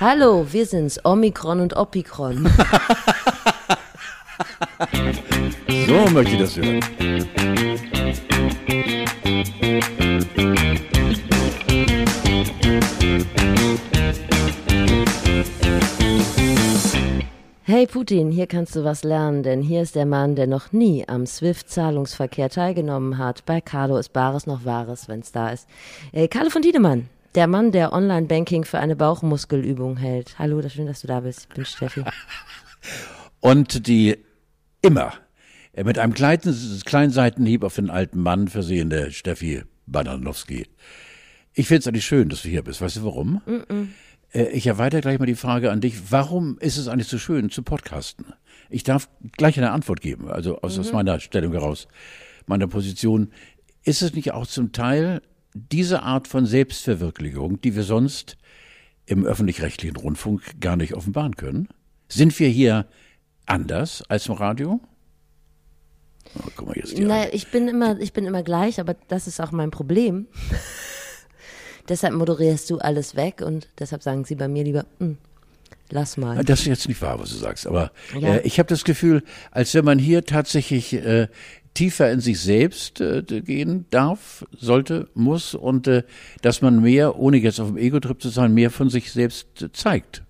Hallo, wir sind's, Omikron und Opikron. So möchte ich das hören. Hey Putin, hier kannst du was lernen, denn hier ist der Mann, der noch nie am SWIFT-Zahlungsverkehr teilgenommen hat. Bei Carlo ist Bares noch Wahres, wenn's da ist. Äh, Carlo von Tiedemann, der Mann, der Online-Banking für eine Bauchmuskelübung hält. Hallo, schön, dass du da bist. Ich bin Steffi. Und die immer mit einem kleinen, kleinen Seitenhieb auf den alten Mann versehene Steffi Bananowski. Ich finde es eigentlich schön, dass du hier bist. Weißt du warum? Mm -mm. Ich erweitere gleich mal die Frage an dich. Warum ist es eigentlich so schön zu podcasten? Ich darf gleich eine Antwort geben, also aus, mhm. aus meiner Stellung heraus, meiner Position. Ist es nicht auch zum Teil diese Art von Selbstverwirklichung, die wir sonst im öffentlich-rechtlichen Rundfunk gar nicht offenbaren können? Sind wir hier anders als im Radio? Oh, guck mal, jetzt naja, ich bin immer, ich bin immer gleich, aber das ist auch mein Problem. deshalb moderierst du alles weg und deshalb sagen sie bei mir lieber, hm, lass mal. Das ist jetzt nicht wahr, was du sagst, aber ja. äh, ich habe das Gefühl, als wenn man hier tatsächlich äh, tiefer in sich selbst äh, gehen darf, sollte, muss und äh, dass man mehr, ohne jetzt auf dem Ego-Trip zu sein, mehr von sich selbst äh, zeigt.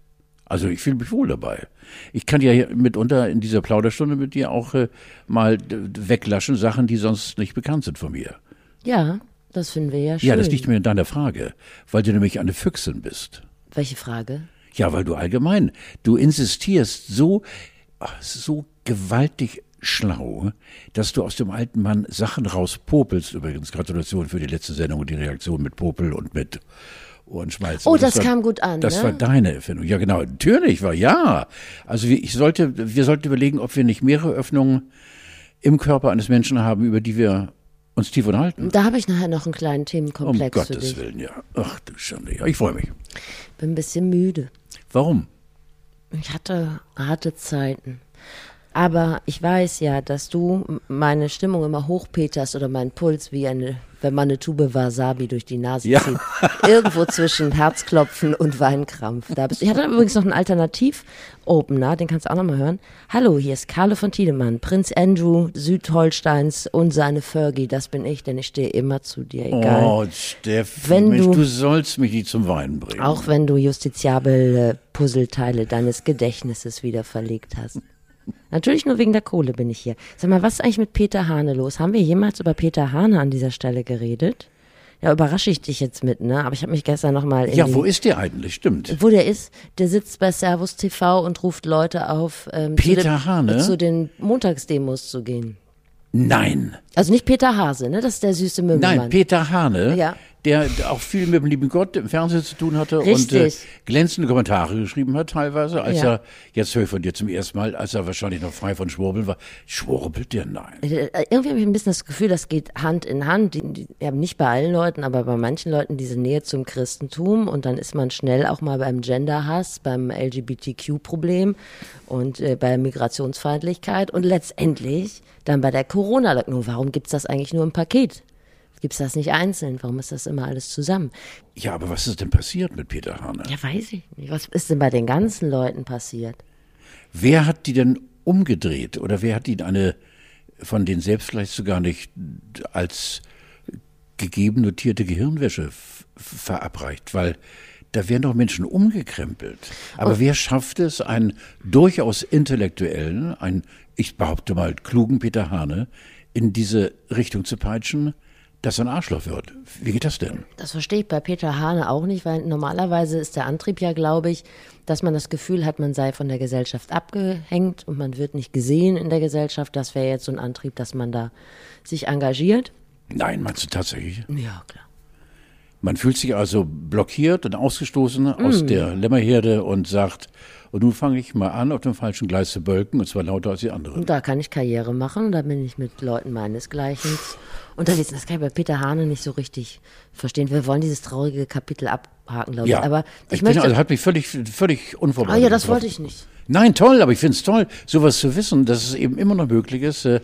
Also ich fühle mich wohl dabei. Ich kann ja mitunter in dieser Plauderstunde mit dir auch äh, mal weglaschen Sachen, die sonst nicht bekannt sind von mir. Ja, das finden wir ja schön. Ja, das liegt mir in deiner Frage, weil du nämlich eine Füchsin bist. Welche Frage? Ja, weil du allgemein, du insistierst so, so gewaltig schlau, dass du aus dem alten Mann Sachen rauspopelst. Übrigens, Gratulation für die letzte Sendung und die Reaktion mit Popel und mit Ohrenschmalz. Oh, das, das war, kam gut an. Das ne? war deine Erfindung. Ja, genau. Natürlich war ja. Also ich sollte, wir sollten überlegen, ob wir nicht mehrere Öffnungen im Körper eines Menschen haben, über die wir uns tief unterhalten. Da habe ich nachher noch einen kleinen Themenkomplex. Um Gottes Willen, ja. Ach du Schande, ja. Ich freue mich. Bin ein bisschen müde. Warum? Ich hatte harte Zeiten. Aber ich weiß ja, dass du meine Stimmung immer hochpeterst oder meinen Puls wie eine wenn man eine Tube Wasabi durch die Nase ja. zieht. Irgendwo zwischen Herzklopfen und Weinkrampf. Da bist, ich hatte übrigens noch einen Alternativ-Opener, den kannst du auch nochmal hören. Hallo, hier ist Carlo von Tiedemann, Prinz Andrew Südholsteins und seine Fergie. Das bin ich, denn ich stehe immer zu dir, egal. Oh, Steff, wenn Mensch, du, du sollst mich nicht zum Weinen bringen. Auch wenn du justiziable Puzzleteile deines Gedächtnisses wieder verlegt hast. Natürlich nur wegen der Kohle bin ich hier. Sag mal, was ist eigentlich mit Peter Hane los? Haben wir jemals über Peter Hane an dieser Stelle geredet? Ja, überrasche ich dich jetzt mit, ne? Aber ich habe mich gestern nochmal. Ja, wo ist der eigentlich? Stimmt. Wo der ist, der sitzt bei Servus TV und ruft Leute auf, ähm, Peter zu, den, Hane? zu den Montagsdemos zu gehen. Nein. Also nicht Peter Hase, ne? Das ist der süße Mümmelmann. Nein, Peter Hane. Ja der auch viel mit dem lieben Gott im Fernsehen zu tun hatte Richtig. und äh, glänzende Kommentare geschrieben hat teilweise, als ja. er, jetzt höre ich von dir zum ersten Mal, als er wahrscheinlich noch frei von Schwurbeln war. Schwurbelt der? Nein. Äh, äh, irgendwie habe ich ein bisschen das Gefühl, das geht Hand in Hand. Die, die, ja, nicht bei allen Leuten, aber bei manchen Leuten diese Nähe zum Christentum und dann ist man schnell auch mal beim Genderhass, beim LGBTQ-Problem und äh, bei Migrationsfeindlichkeit und letztendlich dann bei der Corona-Leugnung. Warum gibt's das eigentlich nur im Paket? Gibt es das nicht einzeln? Warum ist das immer alles zusammen? Ja, aber was ist denn passiert mit Peter Hane? Ja, weiß ich nicht. Was ist denn bei den ganzen Leuten passiert? Wer hat die denn umgedreht? Oder wer hat ihnen eine von denen selbst vielleicht sogar nicht als gegeben notierte Gehirnwäsche verabreicht? Weil da werden doch Menschen umgekrempelt. Aber oh. wer schafft es, einen durchaus intellektuellen, einen, ich behaupte mal, klugen Peter Hane in diese Richtung zu peitschen? Dass er ein Arschloch wird. Wie geht das denn? Das verstehe ich bei Peter Hane auch nicht, weil normalerweise ist der Antrieb ja, glaube ich, dass man das Gefühl hat, man sei von der Gesellschaft abgehängt und man wird nicht gesehen in der Gesellschaft. Das wäre jetzt so ein Antrieb, dass man da sich engagiert. Nein, meinst du tatsächlich? Ja, klar. Man fühlt sich also blockiert und ausgestoßen mm. aus der Lämmerherde und sagt, und nun fange ich mal an, auf dem falschen Gleis zu bölken, und zwar lauter als die anderen. Und da kann ich Karriere machen, da bin ich mit Leuten meinesgleichen unterwegs. Das kann ich bei Peter Hane nicht so richtig verstehen. Wir wollen dieses traurige Kapitel abhaken, glaube ich. Ja, aber ich, ich möchte, also hat mich völlig, völlig unvorbereitet. Ah ja, das wollte ich nicht. Nein, toll, aber ich finde es toll, sowas zu wissen, dass es eben immer noch möglich ist, äh,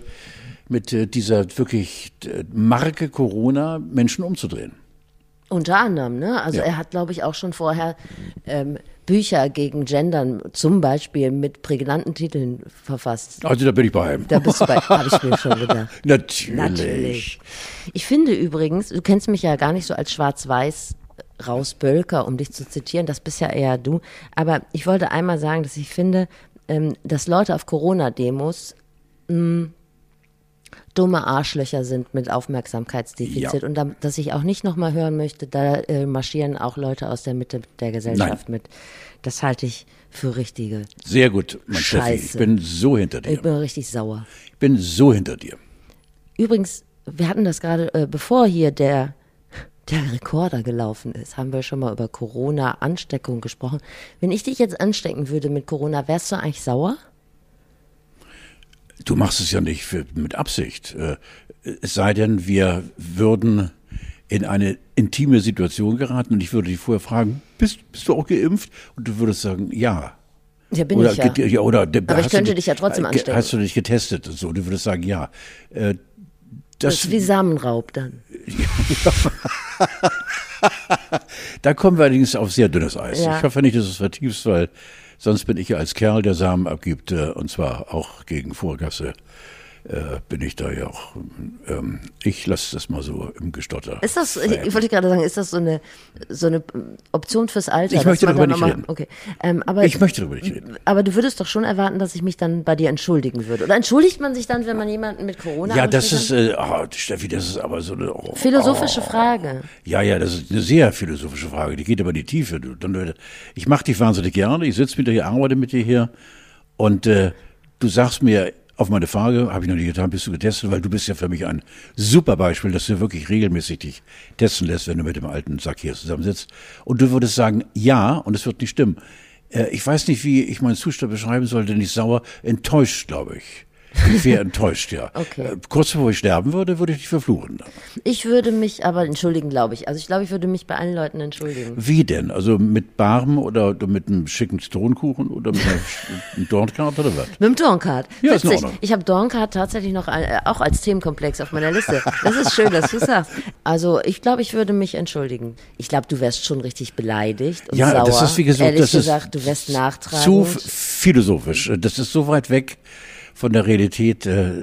mit äh, dieser wirklich äh, Marke Corona Menschen umzudrehen. Unter anderem, ne? Also ja. er hat, glaube ich, auch schon vorher ähm, Bücher gegen Gendern, zum Beispiel mit prägnanten Titeln verfasst. Also da bin ich bei ihm. Da bist du bei, habe ich mir schon gedacht. Natürlich. Natürlich. Ich finde übrigens, du kennst mich ja gar nicht so als schwarz-weiß rausbölker, um dich zu zitieren, das bist ja eher du. Aber ich wollte einmal sagen, dass ich finde, ähm, dass Leute auf Corona-Demos hm, dumme Arschlöcher sind mit Aufmerksamkeitsdefizit Ja. und da, dass ich auch nicht nochmal hören möchte, da äh, marschieren auch Leute aus der Mitte der Gesellschaft mit. Das halte ich für richtige. Sehr gut, mein Steffi. Ich Scheiße. bin so hinter dir. Ich bin richtig sauer. Ich bin so hinter dir. Übrigens, wir hatten das gerade, äh, bevor hier der, der Rekorder gelaufen ist, haben wir schon mal über Corona-Ansteckung gesprochen. Wenn ich dich jetzt anstecken würde mit Corona, wärst du eigentlich sauer? Du machst es ja nicht für, mit Absicht. Äh, Es sei denn, wir würden in eine intime Situation geraten und ich würde dich vorher fragen, bist, bist du auch geimpft? Und du würdest sagen, ja. Ja, bin oder, ich ja. ja, oder Aber ich könnte dich ja trotzdem äh, anstecken. Hast du dich getestet und so? Du würdest sagen, ja. Äh, Das Das, ist wie Samenraub dann. da kommen wir allerdings auf sehr dünnes Eis. Ja. Ich hoffe nicht, dass du es vertiefst, weil sonst bin ich als Kerl, der Samen abgibt, und zwar auch gegen Vorgasse, äh, bin ich da ja auch. Ähm, ich lasse das mal so im Gestotter. Ist das, ich, wollte gerade sagen, ist das so eine, so eine Option fürs Alter? Ich möchte darüber nicht nochmal- reden. Okay. Ähm, aber, Ich möchte darüber nicht reden. aber du würdest doch schon erwarten, dass ich mich dann bei dir entschuldigen würde. Oder entschuldigt man sich dann, wenn man jemanden mit Corona Ja, das ist, äh, oh, Steffi, das ist aber so eine. Oh, Philosophische Frage. Ja, ja, das ist eine sehr philosophische Frage. Die geht aber in die Tiefe. Du, dann, ich mache dich wahnsinnig gerne. Ich sitze mit dir hier, arbeite mit dir hier. Und äh, du sagst mir auf meine Frage, habe ich noch nicht getan, bist du getestet? Weil du bist ja für mich ein super Beispiel, dass du wirklich regelmäßig dich testen lässt, wenn du mit dem alten Sack hier zusammensitzt. Und du würdest sagen, ja, und es wird nicht stimmen. Äh, ich weiß nicht, wie ich meinen Zustand beschreiben sollte, nicht sauer, enttäuscht, glaube ich. Ich wäre enttäuscht, ja. Okay. Äh, kurz bevor ich sterben würde, würde ich dich verfluchen. Ich würde mich aber entschuldigen, glaube ich. Also ich glaube, ich würde mich bei allen Leuten entschuldigen. Wie denn? Also mit Barm oder mit einem schicken Zitronenkuchen oder mit einem Dornkart oder was? Mit dem Dorncard. Ja, ist in Witzig. Ordnung. Ich habe Dorncard tatsächlich noch äh, auch als Themenkomplex auf meiner Liste. Das ist schön, dass du sagst. Also ich glaube, ich würde mich entschuldigen. Ich glaube, du wärst schon richtig beleidigt und Ja, sauer. das ist wie gesagt, Ehrlich das ist gesagt, du wärst nachtragend. zu philosophisch. Das ist so weit weg von der Realität. äh,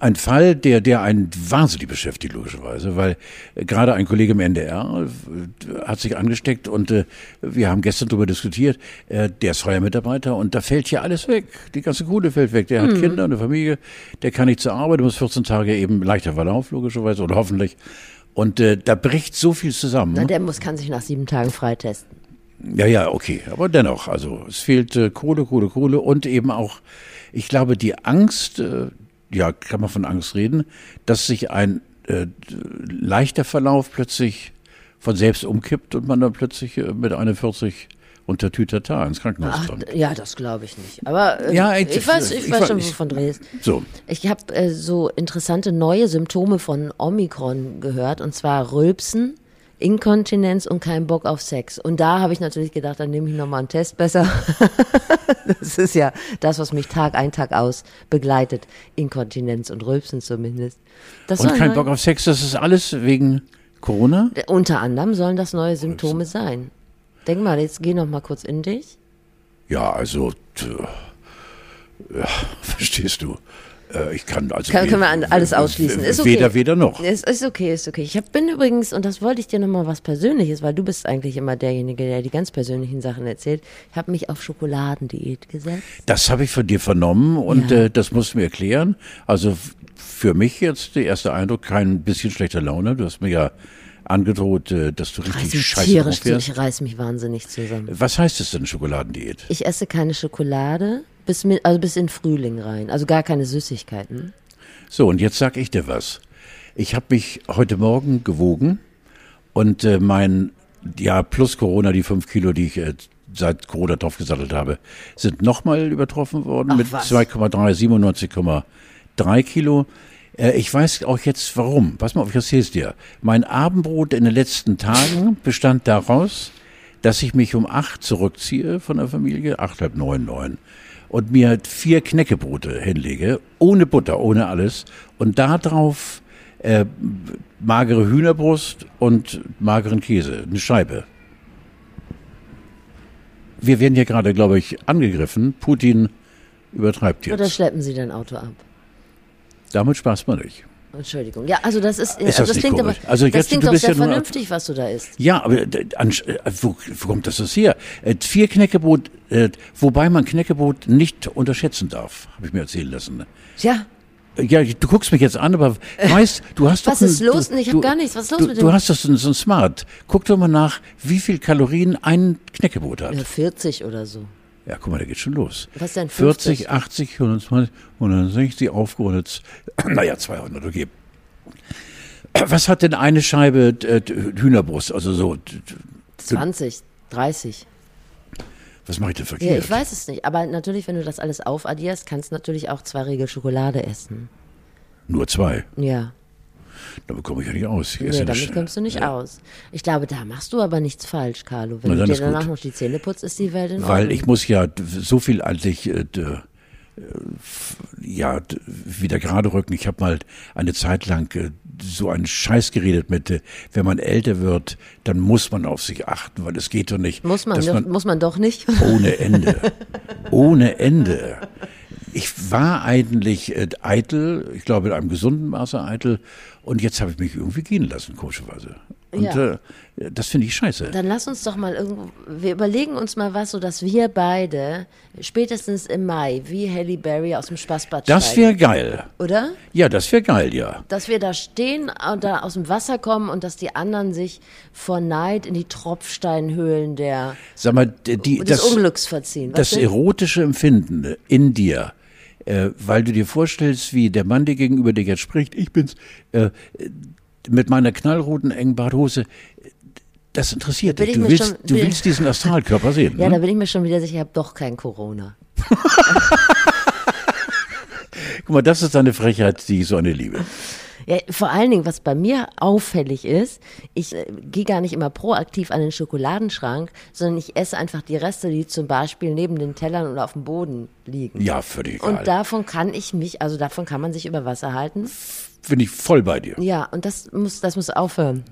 Ein Fall, der, der einen wahnsinnig beschäftigt, logischerweise, weil äh, gerade ein Kollege im NDR äh, hat sich angesteckt und äh, wir haben gestern darüber diskutiert, äh, der ist freier Mitarbeiter und da fällt hier alles weg. Die ganze Kohle fällt weg. Der hat Mhm. Kinder, eine Familie, der kann nicht zur Arbeit, muss 14 Tage eben leichter Verlauf, logischerweise, oder hoffentlich. Und äh, da bricht so viel zusammen. Na, der muss, kann sich nach sieben Tagen freitesten. Ja, ja, okay. Aber dennoch, also es fehlt äh, Kohle, Kohle, Kohle und eben auch, ich glaube, die Angst, äh, ja, kann man von Angst reden, dass sich ein äh, leichter Verlauf plötzlich von selbst umkippt und man dann plötzlich äh, mit 41 unter Tütata ins Krankenhaus Ach, kommt. ja, das glaube ich nicht. Aber äh, Ja, ich, ich- weiß, ich, ich weiß schon, wovon du redest. So, Ich habe äh, so interessante neue Symptome von Omikron gehört, und zwar Rülpsen, Inkontinenz und kein Bock auf Sex. Und da habe ich natürlich gedacht, dann nehme ich nochmal einen Test besser. das ist ja das, was mich Tag ein, Tag aus begleitet. Inkontinenz und Rülpsen zumindest. Das und kein Bock auf Sex, das ist alles wegen Corona? Unter anderem sollen das neue Symptome sein. Denk mal, jetzt geh noch mal kurz in dich. Ja, also, ja, verstehst du. Äh, Ich kann also Kann, können wir alles ausschließen. Ist okay. weder weder noch. Ist, ist okay, ist okay. Ich hab, bin übrigens, und das wollte ich dir nochmal was Persönliches, weil du bist eigentlich immer derjenige, der die ganz persönlichen Sachen erzählt. Ich habe mich auf Schokoladendiät gesetzt. Das habe ich von dir vernommen und Ja. äh, das musst du mir erklären. Also für mich jetzt der erste Eindruck, kein bisschen schlechter Laune. Du hast mir ja angedroht, äh, dass du richtig mich scheiße tierisch drauf wärst. ich reiß mich wahnsinnig zusammen. Was heißt es denn, Schokoladendiät? Ich esse keine Schokolade bis, also bis in Frühling rein. Also gar keine Süßigkeiten. So, und jetzt sag ich dir was. Ich habe mich heute Morgen gewogen und äh, mein, ja, plus Corona, die fünf Kilo, die ich äh, seit Corona drauf gesattelt habe, sind nochmal übertroffen worden Ach, mit was. 2,3, 97,3 Kilo. Äh, ich weiß auch jetzt warum. Pass mal auf, ich erzähl's dir. Mein Abendbrot in den letzten Tagen bestand daraus, dass ich mich um acht zurückziehe von der Familie, acht, halb neun, neun, und mir vier Knäckebrote hinlege, ohne Butter, ohne alles, und da drauf äh, magere Hühnerbrust und mageren Käse, eine Scheibe. wir werden hier gerade, glaube ich, angegriffen. Putin übertreibt jetzt. Oder schleppen Sie dein Auto ab? Damit spaßt man nicht. Entschuldigung. Ja, also das ist, Ist also das das nicht klingt aber, komisch? Also das jetzt, klingt du doch sehr ja vernünftig, was du da isst. Ja, aber äh, an, äh, wo, wo kommt das das her? Äh, Vier Knäckebrot, äh, wobei man Knäckebrot nicht unterschätzen darf, habe ich mir erzählen lassen. Ja, Ja, du guckst mich jetzt an, aber weißt, du hast doch Was ist ein- los? Du, Ich hab du, gar nichts. Was ist los du, mit Du dem- hast doch so ein, so ein Smart. Guck doch mal nach, wie viel Kalorien ein Knäckebrot hat. ja, 40 oder so. Ja, guck mal, da geht schon los. Was denn 40, 50? 80, 120, 160 aufgerundet. Naja, 200, okay. Was hat denn eine Scheibe äh, Hühnerbrust? Also so, 20, 30. was mache ich denn Ja, verkehrt? ich weiß es nicht. Aber natürlich, wenn du das alles aufaddierst, kannst du natürlich auch zwei Riegel Schokolade essen. Nur zwei. Ja. Damit komme ich ja nicht aus. Ich Nee, damit kommst du nicht aus. Ich glaube, da machst du aber nichts falsch, Carlo. Wenn Na, du dir ist gut. danach noch die Zähne putzt, ist die Welt in Weil Ordnung. ich muss ja so viel eigentlich äh, äh, ja wieder gerade rücken. Ich habe mal eine Zeit lang äh, so einen Scheiß geredet mit, äh, wenn man älter wird, dann muss man auf sich achten, weil es geht doch nicht, muss man, man muss man doch nicht. ohne Ende, ohne Ende. Ich war eigentlich äh, eitel, ich glaube in einem gesunden Maße eitel, und jetzt habe ich mich irgendwie gehen lassen, komischerweise. Und Ja. äh, das finde ich scheiße. Dann lass uns doch mal irgendwo, wir überlegen uns mal was, so dass wir beide spätestens im Mai wie Halle Berry aus dem Spaßbad Das wäre geil. Oder? Ja, das wäre geil, ja. Dass wir da stehen und da aus dem Wasser kommen und dass die anderen sich vor Neid in die Tropfsteinhöhlen der, Sag mal, die, des das, Unglücks verziehen. Was das denn? erotische Empfinden in dir, äh, weil du dir vorstellst, wie der Mann dir gegenüber dir jetzt spricht, ich bin's, äh, mit meiner knallroten engen Badhose, das interessiert Bin dich. ich Du willst, schon- du willst diesen Astralkörper sehen. Ja, ne? da bin ich mir schon wieder sicher, ich habe doch kein Corona. Guck mal, das ist eine Frechheit, die ich so eine liebe. Ja, vor allen Dingen, was bei mir auffällig ist, ich äh, gehe gar nicht immer proaktiv an den Schokoladenschrank, sondern ich esse einfach die Reste, die zum Beispiel neben den Tellern oder auf dem Boden liegen. Ja, völlig egal. Und davon kann ich mich, also davon kann man sich über Wasser halten. Bin ich voll bei dir. Ja, und das muss, das muss aufhören.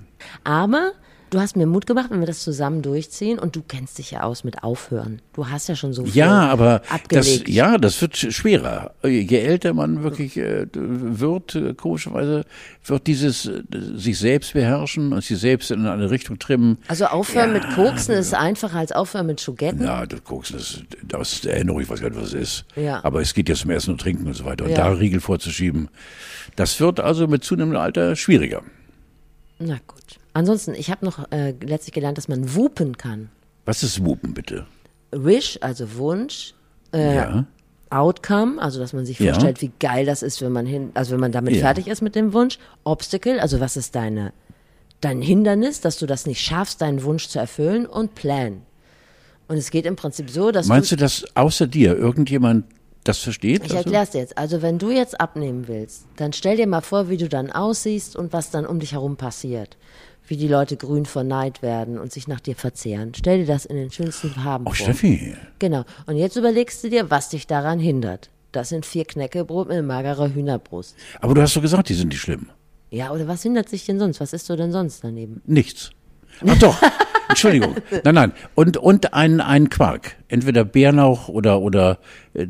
Aber du hast mir Mut gemacht, wenn wir das zusammen durchziehen und du kennst dich ja aus mit Aufhören. Du hast ja schon so viel Ja, aber das, abgelegt. ja, das wird sch- schwerer. Je älter man wirklich äh, wird, äh, komischerweise, wird dieses äh, sich selbst beherrschen und sich selbst in eine Richtung trimmen. Also aufhören mit Koksen ist einfacher als aufhören mit Schogetten. Ja, das guckst das, das ist Erinnerung, ich weiß gar nicht, was es ist. Ja. Aber es geht jetzt um Essen und Trinken und so weiter. Und Ja. da Riegel vorzuschieben, das wird also mit zunehmendem Alter schwieriger. Na gut. Ansonsten, ich habe noch äh, letztlich gelernt, dass man wupen kann. Was ist Wupen, bitte? Wish, also Wunsch, äh, ja. Outcome, also dass man sich Ja. vorstellt, wie geil das ist, wenn man hin, also wenn man damit Ja. fertig ist mit dem Wunsch. Obstacle, also was ist deine dein Hindernis, dass du das nicht schaffst, deinen Wunsch zu erfüllen und Plan. Und es geht im Prinzip so, dass Meinst du, du, dass außer dir irgendjemand das versteht? ich Also- erklär's dir jetzt. Also wenn du jetzt abnehmen willst, dann stell dir mal vor, wie du dann aussiehst und was dann um dich herum passiert. Wie die Leute grün vor Neid werden und sich nach dir verzehren. Stell dir das in den schönsten Farben Oh, vor. Steffi. Genau. Und jetzt überlegst du dir, was dich daran hindert. Das sind vier Knäckebrot mit magerer Hühnerbrust. Aber du hast doch gesagt, die sind nicht schlimm. Ja, oder was hindert sich denn sonst? Was isst du denn sonst daneben? Nichts. Ach doch. Entschuldigung. Nein, nein. Und, und ein, ein Quark. Entweder Bärlauch oder, oder äh,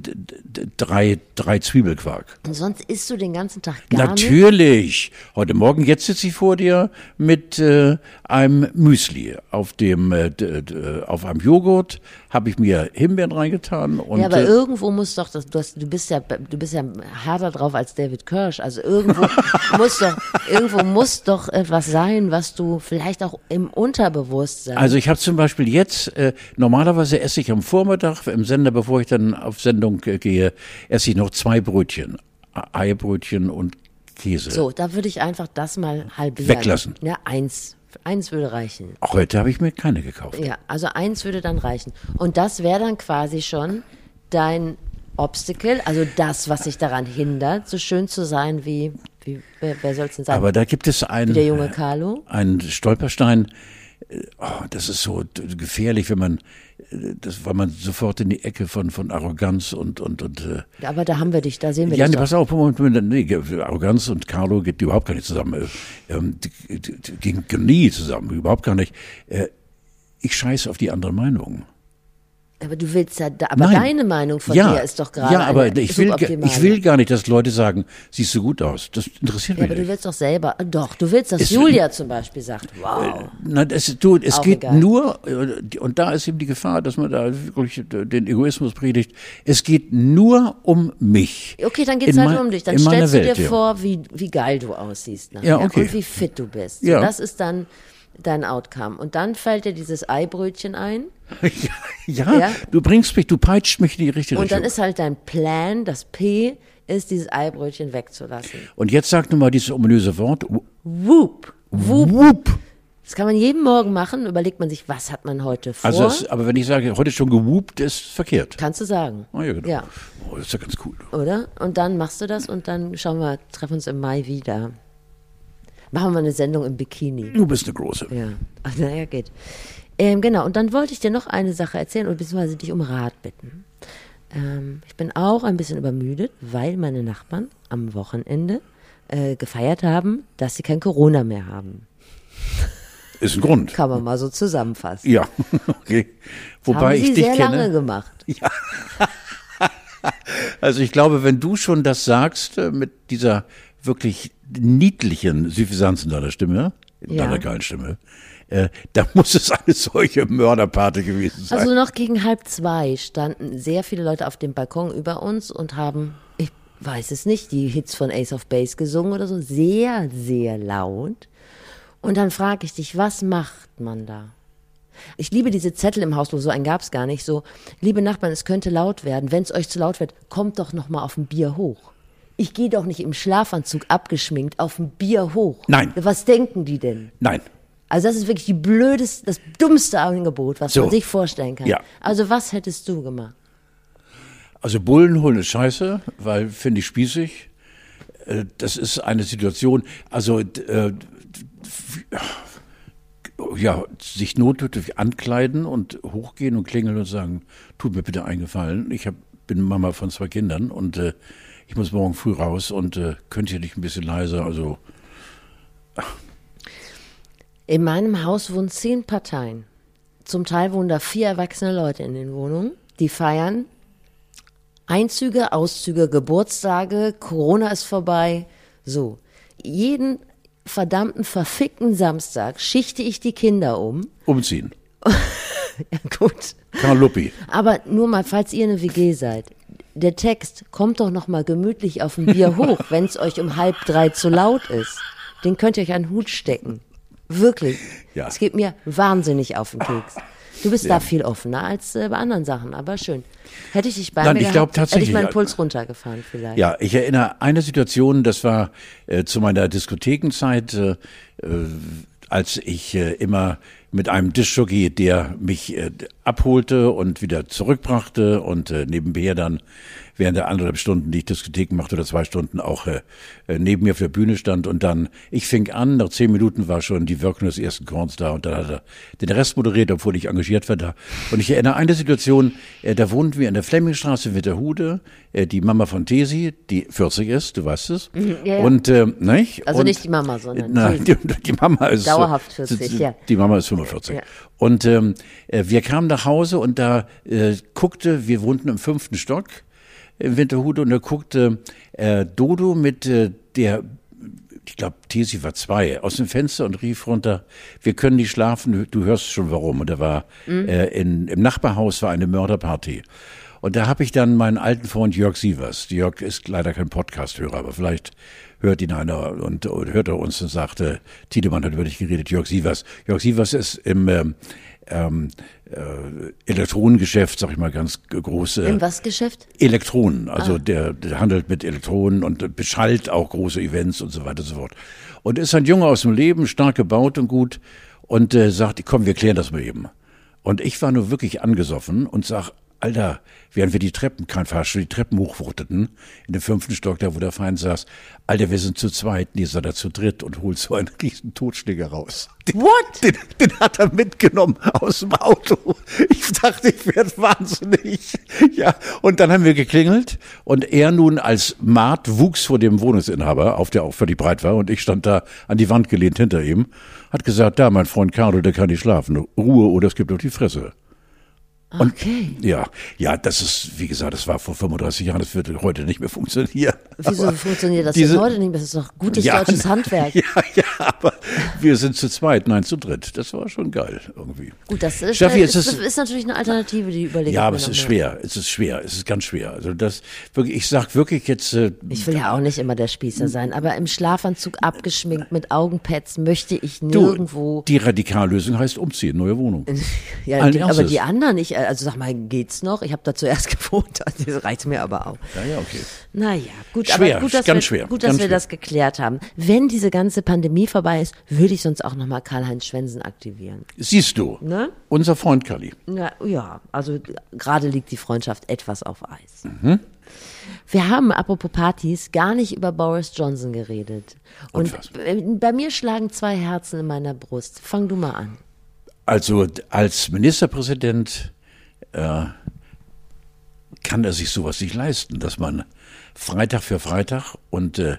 drei, drei Zwiebelquark. Und sonst isst du den ganzen Tag gar nicht. Natürlich. Heute Morgen, jetzt sitze ich vor dir mit äh, einem Müsli. Auf dem, äh, auf einem Joghurt habe ich mir Himbeeren reingetan. Und, Ja, aber äh, irgendwo muss doch, das, du, hast, du bist ja, du bist ja härter drauf als David Kirsch. Also irgendwo muss doch, irgendwo muss doch etwas sein, was du vielleicht auch im Unterbewusstsein. Also ich habe zum Beispiel jetzt, äh, normalerweise esse ich am Vormittag im Sender, bevor ich dann auf Sendung äh, gehe, esse ich noch zwei Brötchen. Eibrötchen und Käse. so, da würde ich einfach das mal halbieren. Weglassen. Ja, eins. Eins würde reichen. Heute habe ich mir keine gekauft. Ja, also eins würde dann reichen. Und das wäre dann quasi schon dein Obstacle, also das, was dich daran hindert, so schön zu sein wie, wie wer, wer soll es denn sein? Aber da gibt es einen, der junge Carlo? einen Stolperstein. äh, Oh, das ist so gefährlich, wenn man, äh, das, weil man sofort in die Ecke von, von Arroganz und, und, und äh, Aber da haben wir dich, da sehen wir Ja, dich nee, doch. pass auf, Moment, Moment, nee, Arroganz und Carlo geht überhaupt gar nicht zusammen. Äh, Ähm, gehen nie zusammen, überhaupt gar nicht. Äh, ich scheiße auf die andere Meinung. Aber du willst ja, aber Nein. deine Meinung von ja, dir ist doch gerade Ja, aber ich will, ich will gar nicht, dass Leute sagen, siehst du gut aus. Das interessiert Ja, mich aber du nicht. willst doch selber, doch, du willst, dass Es- Julia zum Beispiel sagt, wow. Nein, es, du, es Auch geht egal. nur, äh, und da ist eben die Gefahr, dass man da wirklich den Egoismus predigt. Es geht nur um mich. Okay, dann geht's In halt mein- um dich. Dann stellst du Welt, dir ja. vor, wie, wie geil du aussiehst nachher Ja, okay. und wie fit du bist. Ja. Das ist dann dein Outcome. Und dann fällt dir dieses Eibrötchen ein ja, Ja. du bringst mich, du peitscht mich in die richtige und dann Richtung. ist halt dein Plan, das P, ist dieses Eibrötchen wegzulassen. Und jetzt sag nur mal dieses ominöse Wort. Whoop. Whoop. Whoop. Das kann man jeden Morgen machen, überlegt man sich, was hat man heute vor. Also, es, aber wenn ich sage, heute schon gewoopt, ist verkehrt. Kannst du sagen. Oh, ja, genau. Ja. Oh, das ist ja ganz cool. Oder? Und dann machst du das und dann schauen wir, treffen uns im Mai wieder. Machen wir eine Sendung im Bikini. Du bist eine große. Ja, ach, naja, geht. Ähm, genau, und dann wollte ich dir noch eine Sache erzählen und beziehungsweise dich um Rat bitten. Ähm, ich bin auch ein bisschen übermüdet, weil meine Nachbarn am Wochenende äh, gefeiert haben, dass sie kein Corona mehr haben. Ist ein Grund. Kann man mal so zusammenfassen. Ja, okay. Wobei haben ich sie dich sehr kenne. lange gemacht. Also ich glaube, wenn du schon das sagst, äh, mit dieser wirklich niedlichen Suffisanz in deiner Stimme, in Ja. deiner geilen Stimme, äh, da muss es eine solche Mörderparty gewesen sein. Also noch gegen halb zwei standen sehr viele Leute auf dem Balkon über uns und haben, ich weiß es nicht, die Hits von Ace of Base gesungen oder so, sehr, sehr laut. Und dann frage ich dich, was macht man da? Ich liebe diese Zettel im Hausflur, so einen gab es gar nicht. So, liebe Nachbarn, es könnte laut werden. Wenn es euch zu laut wird, kommt doch noch mal auf ein Bier hoch. Ich gehe doch nicht im Schlafanzug abgeschminkt auf ein Bier hoch. Nein. Was denken die denn? Nein. Also das ist wirklich die blödeste, das dummste Angebot, was So. man sich vorstellen kann. Ja. Also was hättest du gemacht? Also Bullen holen ist scheiße, weil finde ich spießig. Äh, Das ist eine Situation, also äh, ja, sich notdürftig ankleiden und hochgehen und klingeln und sagen, tut mir bitte eingefallen, ich hab, bin Mama von zwei Kindern und äh, ich muss morgen früh raus und äh, könnt ihr nicht ein bisschen leiser, also In meinem Haus wohnen zehn Parteien. Zum Teil wohnen da vier erwachsene Leute in den Wohnungen. Die feiern Einzüge, Auszüge, Geburtstage, Corona ist vorbei. So. Jeden verdammten verfickten Samstag schichte ich die Kinder um. umziehen. Ja, gut. Karl Luppi. Aber nur mal, falls ihr eine WG seid. Der Text kommt doch noch mal gemütlich auf ein Bier hoch, wenn es euch um halb drei zu laut ist. Den könnt ihr euch an den Hut stecken. Wirklich. Ja. Es geht mir wahnsinnig auf den Keks. Du bist da viel offener als äh, bei anderen Sachen, aber schön. Hätte ich dich bei Nein, mir ich glaub gehabt, hätte ich meinen ja. Puls runtergefahren vielleicht. Ja, ich erinnere eine Situation, das war äh, zu meiner Diskothekenzeit, äh, äh, als ich äh, immer mit einem Dischjockey, der mich äh, abholte und wieder zurückbrachte und äh, nebenher dann während der anderthalb Stunden, die ich Diskotheken machte, oder zwei Stunden auch äh, äh, neben mir auf der Bühne stand und dann, ich fing an, nach zehn Minuten war schon die Wirkung des ersten Korns da und dann hat er den Rest moderiert, obwohl ich engagiert war da. Und ich erinnere eine Situation, äh, da wohnten wir in der Flemmingstraße in Witterhude, äh, die Mama von Tesi, die 40 ist, du weißt es. ja, ja. Und, äh, nicht? Also und, nicht die Mama, sondern Nein, Tesi. die, die Mama ist Dauerhaft äh, 40, ja. Die Mama ist 45. Ja. Und ähm, äh, wir kamen nach Hause und da äh, guckte, wir wohnten im fünften Stock in Winterhude und da guckte äh, Dodo mit äh, der, ich glaube, Tesi war zwei, aus dem Fenster und rief runter, wir können nicht schlafen, du hörst schon warum. Und da war äh, in, im Nachbarhaus war eine Mörderparty. Und da habe ich dann meinen alten Freund Jörg Sievers. Jörg ist leider kein Podcast-Hörer, aber vielleicht hört ihn einer und, und hört er uns und sagte, Tiedemann hat über dich geredet, Jörg Sievers. Jörg Sievers ist im ähm, ähm, äh, Elektronengeschäft, sag ich mal ganz g- groß. Äh, Im was Geschäft? Elektronen, also Ah. der, der handelt mit Elektronen und beschallt auch große Events und so weiter und so fort. Und ist ein Junge aus dem Leben, stark gebaut und gut und äh, sagt, komm, wir klären das mal eben. Und ich war nur wirklich angesoffen und sag, Alter, während wir die Treppen, kein Fahrstuhl, die Treppen hochwurteten, in dem fünften Stock, da wo der Feind saß, Alter, wir sind zu zweit, nee, seid ihr zu dritt und holt so einen riesen Totschläger raus. Den, What? Den, den hat er mitgenommen aus dem Auto. Ich dachte, ich werde wahnsinnig. Ja, und dann haben wir geklingelt und er nun als Maat wuchs vor dem Wohnungsinhaber, auf der auch völlig breit war und ich stand da an die Wand gelehnt hinter ihm, hat gesagt, da, mein Freund Carlo, der kann nicht schlafen. Ruhe oder es gibt auf die Fresse. Und, Okay. Ja, ja, das ist, wie gesagt, das war vor 35 Jahren, das würde heute nicht mehr funktionieren. Wieso Aber funktioniert das diese- heute nicht mehr? Das ist doch gutes Ja, deutsches Handwerk. Ja, ja, aber wir sind zu zweit, nein, zu dritt. Das war schon geil irgendwie. Gut, das ist, Steffi, ist, es ist, ist- natürlich eine Alternative, die überlege Ja, aber es ist schwer, es ist schwer, es ist ganz schwer. Also das wirklich, ich sag wirklich jetzt, äh, Ich will ja auch nicht immer der Spießer sein, aber im Schlafanzug abgeschminkt mit Augenpads möchte ich du, nirgendwo. die Radikallösung heißt umziehen, neue Wohnung. Ja, die, aber die anderen, ich, also sag mal, geht's noch? Ich habe da zuerst gewohnt, also das reicht mir aber auch. Ja, ja, okay. Naja, gut, Schwer, aber gut, dass, ganz wir, schwer, gut, dass wir schwer. das geklärt haben. Wenn diese ganze Pandemie vorbei ist, würde ich sonst auch nochmal Karl-Heinz Schwensen aktivieren. Siehst du, Ne? unser Freund Kalli. Ja, ja, also gerade liegt die Freundschaft etwas auf Eis. Mhm. Wir haben, apropos Partys, gar nicht über Boris Johnson geredet. Und, Und bei mir schlagen zwei Herzen in meiner Brust. Fang du mal an. Also als Ministerpräsident äh, kann er sich sowas nicht leisten, dass man Freitag für Freitag und äh,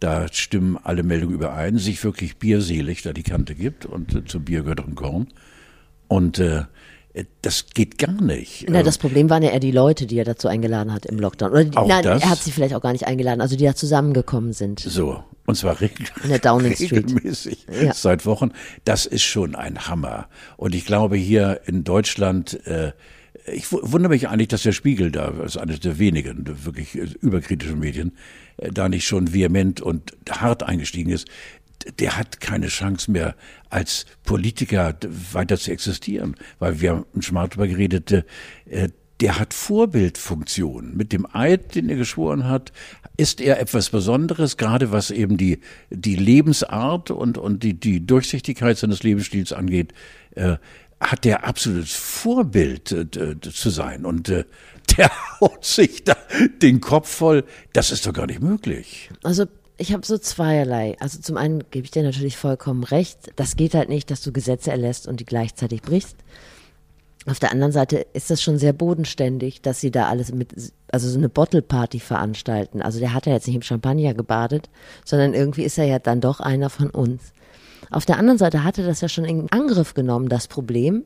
da stimmen alle Meldungen überein, sich wirklich bierselig da die Kante gibt und äh, zum Bier gehört auch ein Korn. Und äh, das geht gar nicht. Na, das Problem waren ja eher die Leute, die er dazu eingeladen hat im Lockdown. Oder die, Auch nein, das? er hat sie vielleicht auch gar nicht eingeladen, also die da zusammengekommen sind. So, und zwar regel regelmäßig Ja. seit Wochen. Das ist schon ein Hammer. Und ich glaube, hier in Deutschland, äh, ich wu- wundere mich eigentlich, dass der Spiegel da, das ist eines der wenigen wirklich äh, überkritischen Medien, äh, da nicht schon vehement und hart eingestiegen ist. Der hat keine Chance mehr, als Politiker weiter zu existieren. Weil wir haben schon mal drüber geredet, äh, der hat Vorbildfunktion. Mit dem Eid, den er geschworen hat, ist er etwas Besonderes, gerade was eben die, die Lebensart und, und die, die Durchsichtigkeit seines Lebensstils angeht, hat der absolutes Vorbild äh, zu sein. Und äh, der haut sich da den Kopf voll. Das ist doch gar nicht möglich. Also ich habe so zweierlei. Also zum einen gebe ich dir natürlich vollkommen recht. Das geht halt nicht, dass du Gesetze erlässt und die gleichzeitig brichst. Auf der anderen Seite ist das schon sehr bodenständig, dass sie da alles mit, also so eine Bottle Party veranstalten. Also der hat ja jetzt nicht im Champagner gebadet, sondern irgendwie ist er ja dann doch einer von uns. Auf der anderen Seite hatte das ja schon in Angriff genommen, das Problem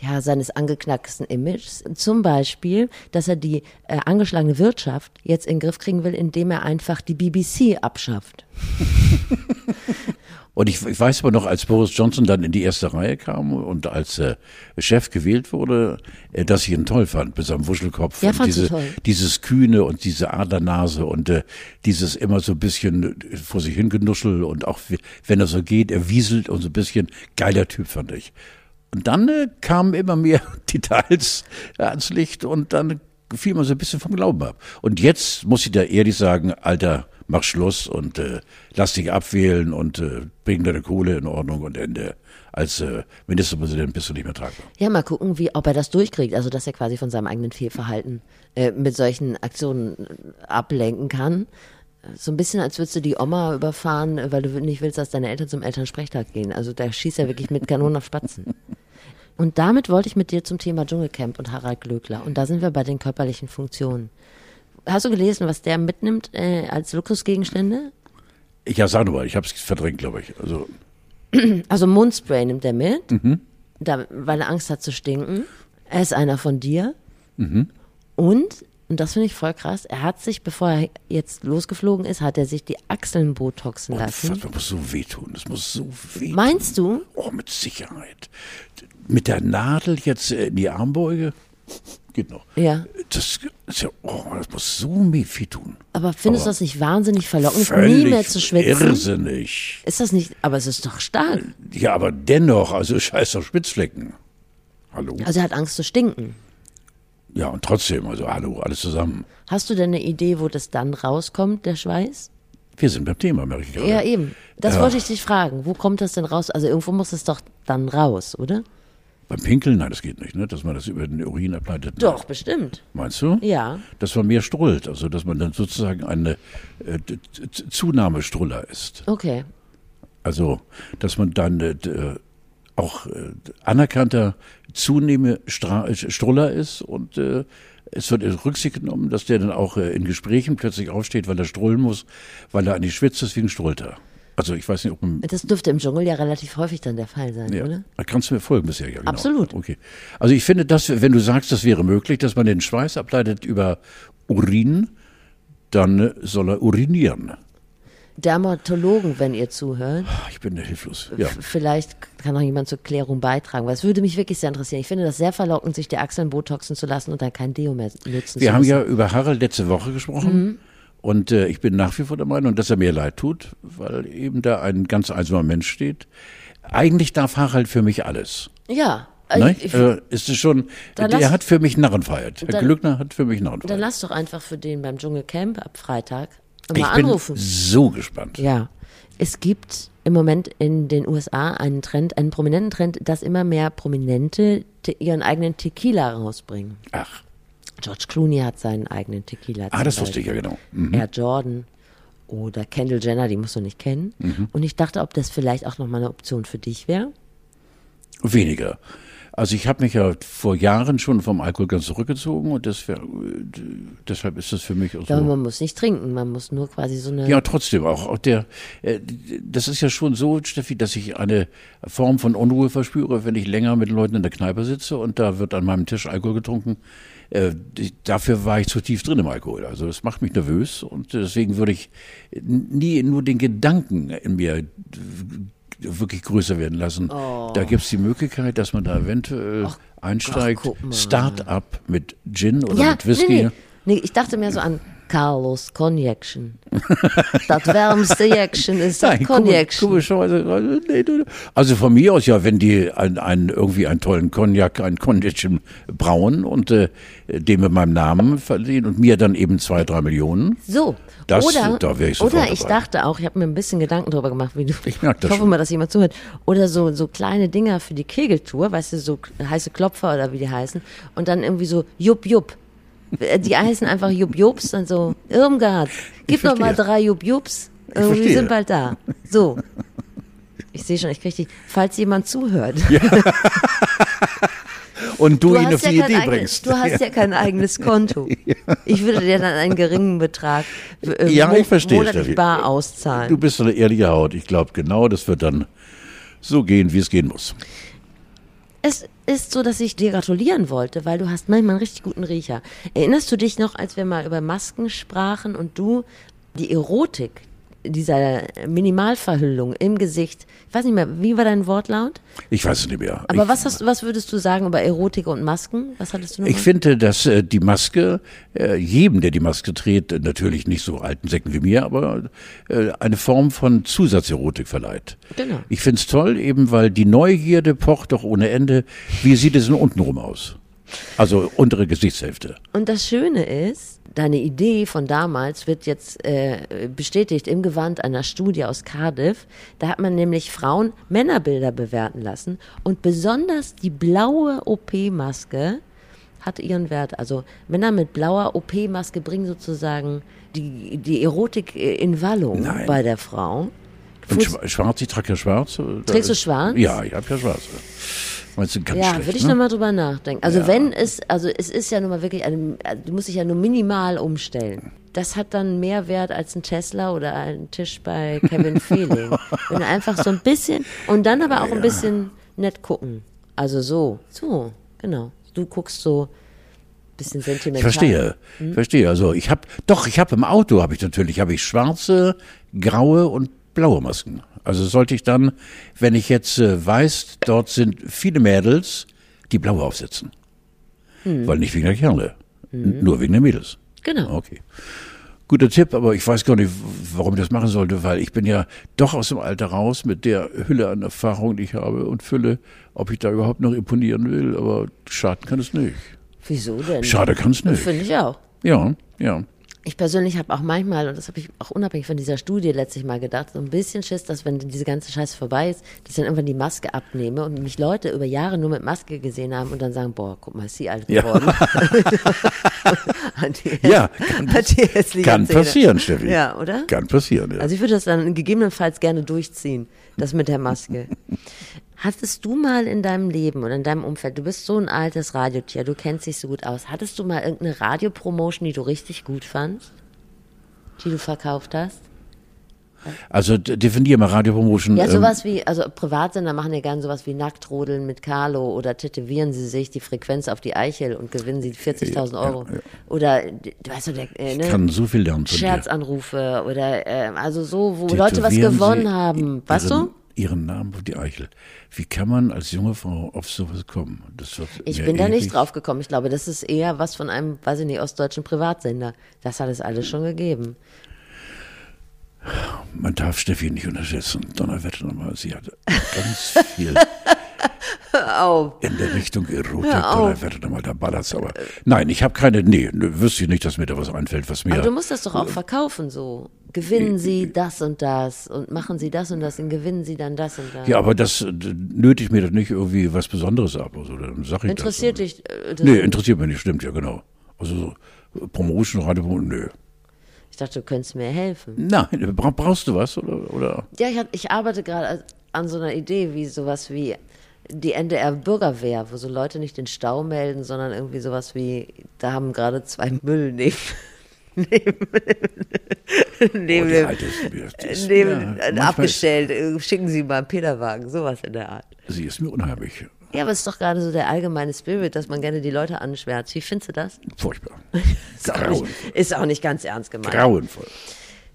ja, seines angeknacksten Images. Zum Beispiel, dass er die äh, angeschlagene Wirtschaft jetzt in den Griff kriegen will, indem er einfach die BBC abschafft. Und ich, ich weiß aber noch, als Boris Johnson dann in die erste Reihe kam und als äh, Chef gewählt wurde, äh, dass ich ihn toll fand, mit seinem Wuschelkopf. Ja, du diese, toll. dieses Kühne und diese Adernase und äh, dieses immer so ein bisschen äh, vor sich hingenuschel und auch wenn er so geht, er wieselt und so ein bisschen geiler Typ, fand ich. Und dann äh, kamen immer mehr Details ans Licht und dann fiel man so ein bisschen vom Glauben ab. Und jetzt muss ich da ehrlich sagen, Alter, mach Schluss und äh, lass dich abwählen und äh, bring deine Kohle in Ordnung und Ende. Als äh, Ministerpräsident bist du nicht mehr tragbar. Ja, mal gucken, wie, ob er das durchkriegt. Also, dass er quasi von seinem eigenen Fehlverhalten äh, mit solchen Aktionen äh, ablenken kann. So ein bisschen, als würdest du die Oma überfahren, weil du nicht willst, dass deine Eltern zum Elternsprechtag gehen. Also, da schießt er wirklich mit Kanonen auf Spatzen. Und damit wollte ich mit dir zum Thema Dschungelcamp und Harald Glöckler. Und da sind wir bei den körperlichen Funktionen. Hast du gelesen, was der mitnimmt äh, als Luxusgegenstände? Ich ja, sag nur mal, ich habe es verdrängt, glaube ich. Also Also Mundspray nimmt er mit, da, weil er Angst hat zu stinken. Er ist einer von dir. Und, und das finde ich voll krass, er hat sich, bevor er jetzt losgeflogen ist, hat er sich die Achseln botoxen lassen. das muss so wehtun. Das muss so wehtun. Meinst du? Oh, mit Sicherheit. Mit der Nadel jetzt in die Armbeuge? Geht noch. Ja. Das ist ja, oh, das muss so weh tun. Aber findest du das nicht wahnsinnig verlockend, nie mehr zu schwitzen? irrsinnig. Ist das nicht, aber es ist doch stark. Ja, aber dennoch, also scheiß auf Spitzflecken. Hallo? Also er hat Angst zu stinken. Ja, und trotzdem, also hallo, alles zusammen. Hast du denn eine Idee, wo das dann rauskommt, der Schweiß? Wir sind beim Thema, merke ich gerade. Ja, eben. Das Ja. wollte ich dich fragen. Wo kommt das denn raus? Also irgendwo muss es doch dann raus, oder? Beim Pinkeln, nein, das geht nicht, ne? dass man das über den Urin ableitet. Doch, bestimmt. Meinst du? Ja. Dass man mehr strullt, also dass man dann sozusagen eine äh, Zunahmestruller ist. Okay. Also, dass man dann äh, d- auch äh, anerkannter zunehmende Stra äh, Struller ist und äh, es wird in Rücksicht genommen, dass der dann auch äh, in Gesprächen plötzlich aufsteht, weil er strullen muss, weil er eigentlich schwitzt, deswegen strullt er. Also ich weiß nicht, ob man, Das dürfte im Dschungel ja relativ häufig dann der Fall sein, ja, oder? da kannst du mir folgen bisher, ja genau. Absolut. Okay. Also ich finde, dass, wenn du sagst, das wäre möglich, dass man den Schweiß ableitet über Urin, dann soll er urinieren. Dermatologen, wenn ihr zuhört, Ich bin hilflos. Ja. vielleicht kann noch jemand zur Klärung beitragen, weil es würde mich wirklich sehr interessieren. Ich finde das sehr verlockend, sich die Achseln botoxen zu lassen und dann kein Deo mehr nutzen Wir zu haben müssen. ja über Harald letzte Woche gesprochen. Und äh, ich bin nach wie vor der Meinung, dass er mir leid tut, weil eben da ein ganz einsamer Mensch steht. Eigentlich darf Harald für mich alles. Ja, Ne? ich, ich, Also ist es schon, Dann der lass- hat für mich Narrenfreiheit. Herr Dann- Glückner hat für mich dann Narrenfreiheit. lass doch einfach für den beim Dschungelcamp ab Freitag Ich mal bin anrufen. so gespannt. Ja, es gibt im Moment in den USA einen Trend, einen prominenten Trend, dass immer mehr Prominente te ihren eigenen Tequila rausbringen. Ach, George Clooney hat seinen eigenen Tequila. ah, das wusste ich ja genau. Mhm. Air Jordan oder Kendall Jenner, die musst du nicht kennen. Mhm. Und ich dachte, ob das vielleicht auch nochmal eine Option für dich wäre. Weniger. Also ich habe mich ja vor Jahren schon vom Alkohol ganz zurückgezogen und das wär, deshalb ist das für mich auch so. Aber man muss nicht trinken, man muss nur quasi so eine. Ja, trotzdem auch. auch der, äh, das ist ja schon so, Steffi, dass ich eine Form von Unruhe verspüre, wenn ich länger mit Leuten in der Kneipe sitze und da wird an meinem Tisch Alkohol getrunken. Äh, dafür war ich zu tief drin im Alkohol. Also das macht mich nervös und deswegen würde ich nie nur den Gedanken in mir wirklich größer werden lassen. Da gibt es die Möglichkeit, dass man da eventuell einsteigt. ach, mal. Start-up mit Gin oder ja, mit Whisky. Nee, nee. nee, ich dachte mehr so an Carlos Cognaction. das wärmste Jackchen ist das Nein, Cognaction. komischerweise. Also, von mir aus ja, wenn die einen, einen, irgendwie einen tollen Cognac, ein Cognacchen brauen und äh, den mit meinem Namen verdienen und mir dann eben zwei, drei Millionen. So. Das- oder da ich oder ich dabei. dachte auch, ich habe mir ein bisschen Gedanken darüber gemacht, wie du. Ich merk das hoffe schon. mal, dass jemand zuhört. Oder so, so kleine Dinger für die Kegeltour, weißt du, so heiße Klopfer oder wie die heißen. Und dann irgendwie so Jupp Jupp. Die heißen einfach Jupp Jupps und so, Irmgard, gib noch mal drei. Irgendwie verstehe. sind bald da. So. Ich sehe schon, ich kriege die, falls jemand zuhört. Und du, ihn auf die ja Idee eigenes, bringst. du hast ja kein eigenes Konto. Ich würde dir dann einen geringen Betrag äh, Ja, ich verstehe, monatlich bar auszahlen. Du bist so eine ehrliche Haut. Ich glaube genau, das wird dann so gehen, wie es gehen muss. Es ist so, dass ich dir gratulieren wollte, weil du hast manchmal einen richtig guten Riecher. Erinnerst du dich noch, als wir mal über Masken sprachen und du die Erotik dieser Minimalverhüllung im Gesicht, ich weiß nicht mehr, wie war dein Wortlaut? Ich weiß es nicht mehr. Aber ich, was hast, was würdest du sagen über Erotik und Masken? Was hattest du noch? Ich finde, dass äh, die Maske, äh, jedem, der die Maske trägt, natürlich nicht so alten Säcken wie mir, aber äh, eine Form von Zusatzerotik verleiht. Genau. Ich finde es toll, eben weil die Neugierde pocht doch ohne Ende. Wie sieht es denn untenrum aus? Also untere Gesichtshälfte. Und das Schöne ist, deine Idee von damals wird jetzt äh, bestätigt im Gewand einer Studie aus Cardiff. Da hat man nämlich Frauen Männerbilder bewerten lassen und besonders die blaue OP-Maske hat ihren Wert. Also Männer mit blauer OP-Maske bringen sozusagen die, die Erotik äh, in Wallung Nein. bei der Frau. Und Fuß- schwa- schwarz, ich trage ja schwarz. äh, Trägst du schwarz? Ja, ich habe ja schwarz. Meinst du ganz Ja, schlecht, würde ich ne? nochmal drüber nachdenken. Also Ja. wenn es, also es ist ja nun mal wirklich, eine, du musst dich ja nur minimal umstellen. Das hat dann mehr Wert als ein Tesla oder ein Tisch bei Kevin Fehling. Wenn du einfach so ein bisschen und dann aber auch ein bisschen nett gucken. Also so, so, genau. Du guckst so ein bisschen sentimental. Ich verstehe, Hm? verstehe. Also ich habe, doch, ich habe im Auto habe ich natürlich, habe ich schwarze, graue und blaue Masken. Also sollte ich dann, wenn ich jetzt äh, weiß, dort sind viele Mädels, die blaue aufsetzen. Hm. Weil nicht wegen der Kerle, n- nur wegen der Mädels. Genau. Okay. Guter Tipp, aber ich weiß gar nicht, warum ich das machen sollte, weil ich bin ja doch aus dem Alter raus mit der Hülle an Erfahrung, die ich habe und Fülle, ob ich da überhaupt noch imponieren will, aber schaden kann es nicht. Wieso denn? Schade kann es nicht. Finde ich auch. Ja, ja. Ich persönlich habe auch manchmal, und das habe ich auch unabhängig von dieser Studie letztlich mal gedacht, so ein bisschen Schiss, dass wenn diese ganze Scheiße vorbei ist, dass ich dann irgendwann die Maske abnehme und mich Leute über Jahre nur mit Maske gesehen haben und dann sagen, boah, guck mal, ist sie alt Ja. geworden. Hat die- Ja, kann, die kann passieren, Steffi. Ja, oder? Kann passieren, ja. Also ich würde das dann gegebenenfalls gerne durchziehen, das mit der Maske. Hattest du mal in deinem Leben oder in deinem Umfeld, du bist so ein altes Radiotier, du kennst dich so gut aus, hattest du mal irgendeine Radiopromotion, die du richtig gut fandst? Die du verkauft hast? Also definier mal Radiopromotion. Ja, ähm, sowas wie, also Privatsender machen ja gern sowas wie Nacktrodeln mit Carlo oder tätowieren sie sich die Frequenz auf die Eichel und gewinnen sie 40.000 Euro. Oder, d- weißt du, der, äh, ne? kann so viel lernen von dir. Scherzanrufe oder, äh, also so, wo Leute was Tätowieren gewonnen haben. Weißt ihren, du? Ihren Namen auf die Eichel. Wie kann man als junge Frau auf sowas kommen? Ich bin da nicht drauf gekommen. Ich glaube, das ist eher was von einem, weiß ich nicht, ostdeutschen Privatsender. Das hat es alles schon gegeben. Man darf Steffi nicht unterschätzen. Donnerwetter nochmal, sie hat ganz viel in der Richtung Erotik. Auf. Donnerwetter nochmal, da ballert's aber. Nein, ich habe keine, nee, ne, wüsste ich nicht, dass mir da was einfällt, was mir. Aber du musst das doch auch verkaufen so. Gewinnen Sie das und das und machen Sie das und das und gewinnen Sie dann das und das. ja, aber das äh, nötigt mir doch nicht irgendwie was Besonderes ab. Also, dann sag ich Interessiert das. dich? äh, das- Nee, interessiert mich nicht, stimmt, ja, genau. Also so äh, Promotion, Radio, nö. Ich dachte, du könntest mir helfen. Nein, bra brauchst du was? Oder, oder? Ja, ich, ich arbeite gerade an so einer Idee wie sowas wie die NDR Bürgerwehr, wo so Leute nicht den Stau melden, sondern irgendwie sowas wie, da haben gerade zwei Müll neben, neben, Oh, neben, dem- Alte ist mir, ist neben mir, äh, ist, abgestellt. Äh, Schicken Sie mal einen Peterwagen, sowas in der Art. sie ist mir unheimlich. Ja, aber es ist doch gerade so der allgemeine Spirit, dass man gerne die Leute anschwärzt. Wie findest du das? Furchtbar. Ist auch, nicht, ist auch nicht ganz ernst gemeint. Grauenvoll.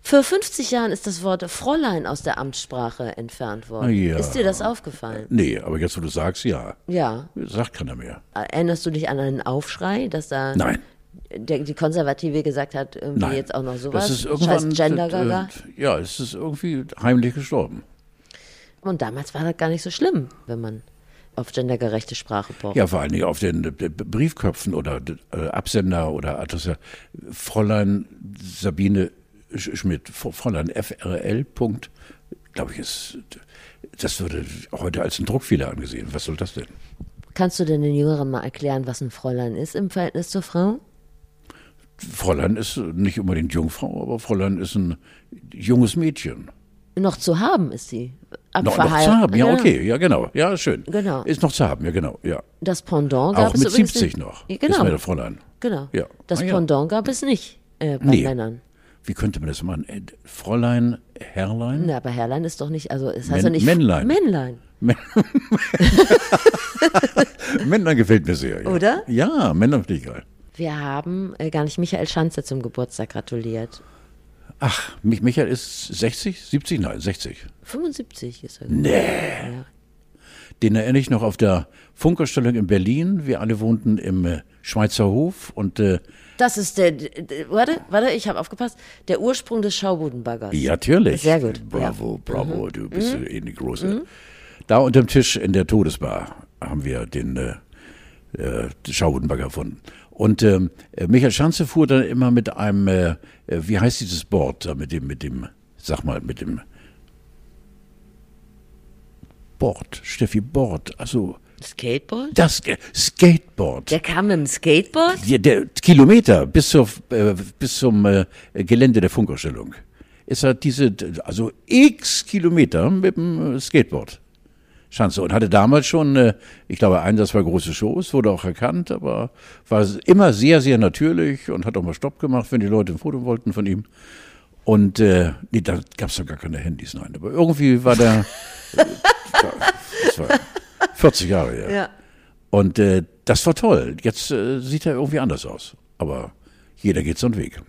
Vor 50 Jahren ist das Wort Fräulein aus der Amtssprache entfernt worden. Ja. Ist dir das aufgefallen? Nee, aber jetzt, wo du sagst, ja. Ja. Sagt keiner mehr. Erinnerst du dich an einen Aufschrei, dass da Nein. Der, die Konservative gesagt hat, irgendwie Nein. jetzt auch noch sowas? Das ist Scheiß irgendwann. Gender-Gaga. äh, Ja, es ist irgendwie heimlich gestorben. Und damals war das gar nicht so schlimm, wenn man auf gendergerechte Sprache pocht. Ja, vor allen Dingen auf den äh, Briefköpfen oder äh, Absender oder Adresse. Fräulein Sabine Sch- Schmidt, F- Fräulein FRL. Punkt, glaube ich, ist. Das würde heute als ein Druckfehler angesehen. Was soll das denn? Kannst du denn den Jüngeren mal erklären, was ein Fräulein ist im Verhältnis zur Frau? Fräulein ist nicht unbedingt Jungfrau, aber Fräulein ist ein junges Mädchen. Noch zu haben ist sie. Noch, noch zu haben, ja, okay, ja, genau. Ja, schön. Genau. Ist noch zu haben, ja, genau, ja. Das Pendant gab Auch es mit übrigens 70 nicht. noch. Ja, Ist Genau. mir der Fräulein. genau. Ja. Das Ah, ja. Pendant gab es nicht äh, bei Nee. Männern. Wie könnte man das machen? Äh, Fräulein, Herrlein? Na, aber Herrlein ist doch nicht, also es heißt ja nicht Männlein. Männlein. Männlein gefällt mir sehr. Ja. Oder? Ja, Männer finde ich geil. Wir haben äh, gar nicht Michael Schanze zum Geburtstag gratuliert. Ach, Mich Michael ist 60? 70? Nein, 60. 75 ist er. Nee. Den erinnere ich noch auf der Funkausstellung in Berlin. Wir alle wohnten im äh, Schweizer Hof und äh, Das ist der, warte, warte, ich habe aufgepasst, der Ursprung des Schaubudenbaggers. Ja, natürlich. Sehr gut, Mhm. Bravo, bravo, du bist äh, eh die Große. Da unterm Tisch in der Todesbar haben wir den äh, äh, Schaubudenbagger erfunden. Und ähm, äh, Michael Schanze fuhr dann immer mit einem, äh, wie heißt dieses Board mit dem, mit dem, sag mal, mit dem Board, Steffi Board, also Skateboard? das Skateboard. Der kam mit dem Skateboard? Der, der Kilometer bis, zur, äh, bis zum äh, Gelände der Funkausstellung ist er diese, also x Kilometer mit dem Skateboard. Schanze und hatte damals schon, äh, ich glaube, ein, das war große Shows, wurde auch erkannt, aber war immer sehr, sehr natürlich und hat auch mal Stopp gemacht, wenn die Leute ein Foto wollten von ihm. Und äh, nee, da gab es doch gar keine Handys, nein. Aber irgendwie war der, das war 40 Jahre her. Ja. Und äh, das war toll. Jetzt äh, sieht er irgendwie anders aus. Aber jeder geht so einen Weg.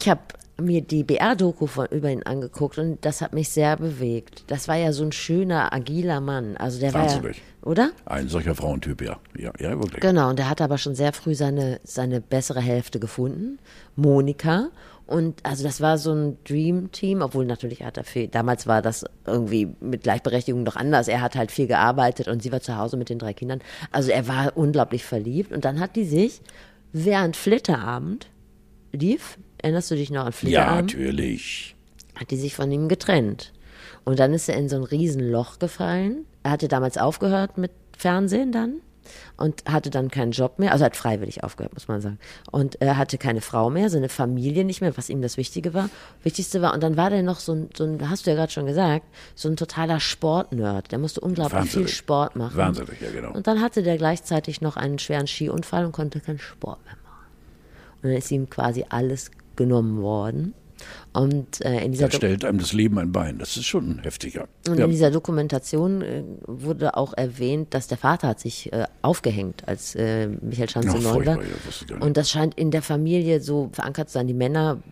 Ich habe mir die BR-Doku von über ihn angeguckt und das hat mich sehr bewegt. Das war ja so ein schöner, agiler Mann. Also der Wahnsinnig. war ja, oder? Ein solcher Frauentyp, ja. Ja, ja wirklich. Genau, und der hat aber schon sehr früh seine, seine bessere Hälfte gefunden, Monika. Und also das war so ein Dream-Team, obwohl natürlich hat er viel, damals war das irgendwie mit Gleichberechtigung noch anders. Er hat halt viel gearbeitet und sie war zu Hause mit den drei Kindern. Also er war unglaublich verliebt. Und dann hat die sich, während Flitterabend lief, erinnerst du dich noch an Ja, Flitterabend? natürlich. hat die sich von ihm getrennt. Und dann ist er in so ein Riesenloch gefallen. Er hatte damals aufgehört mit Fernsehen dann und hatte dann keinen Job mehr, also hat freiwillig aufgehört, muss man sagen. Und er hatte keine Frau mehr, seine Familie nicht mehr, was ihm das Wichtige war, Wichtigste war. Und dann war der noch so ein, so ein hast du ja gerade schon gesagt, so ein totaler Sportnerd. Der musste unglaublich Wahnsinnig. viel Sport machen. Wahnsinnig, ja, genau. Und dann hatte der gleichzeitig noch einen schweren Skiunfall und konnte keinen Sport mehr machen. Und dann ist ihm quasi alles genommen worden. Und äh, in dieser Da stellt einem das Leben ein Bein. Das ist schon heftiger. Und Ja. in dieser Dokumentation äh, wurde auch erwähnt, dass der Vater hat sich äh, aufgehängt, als äh, Michael Schanze neun war. ja. Und das scheint in der Familie so verankert zu sein. Die Männer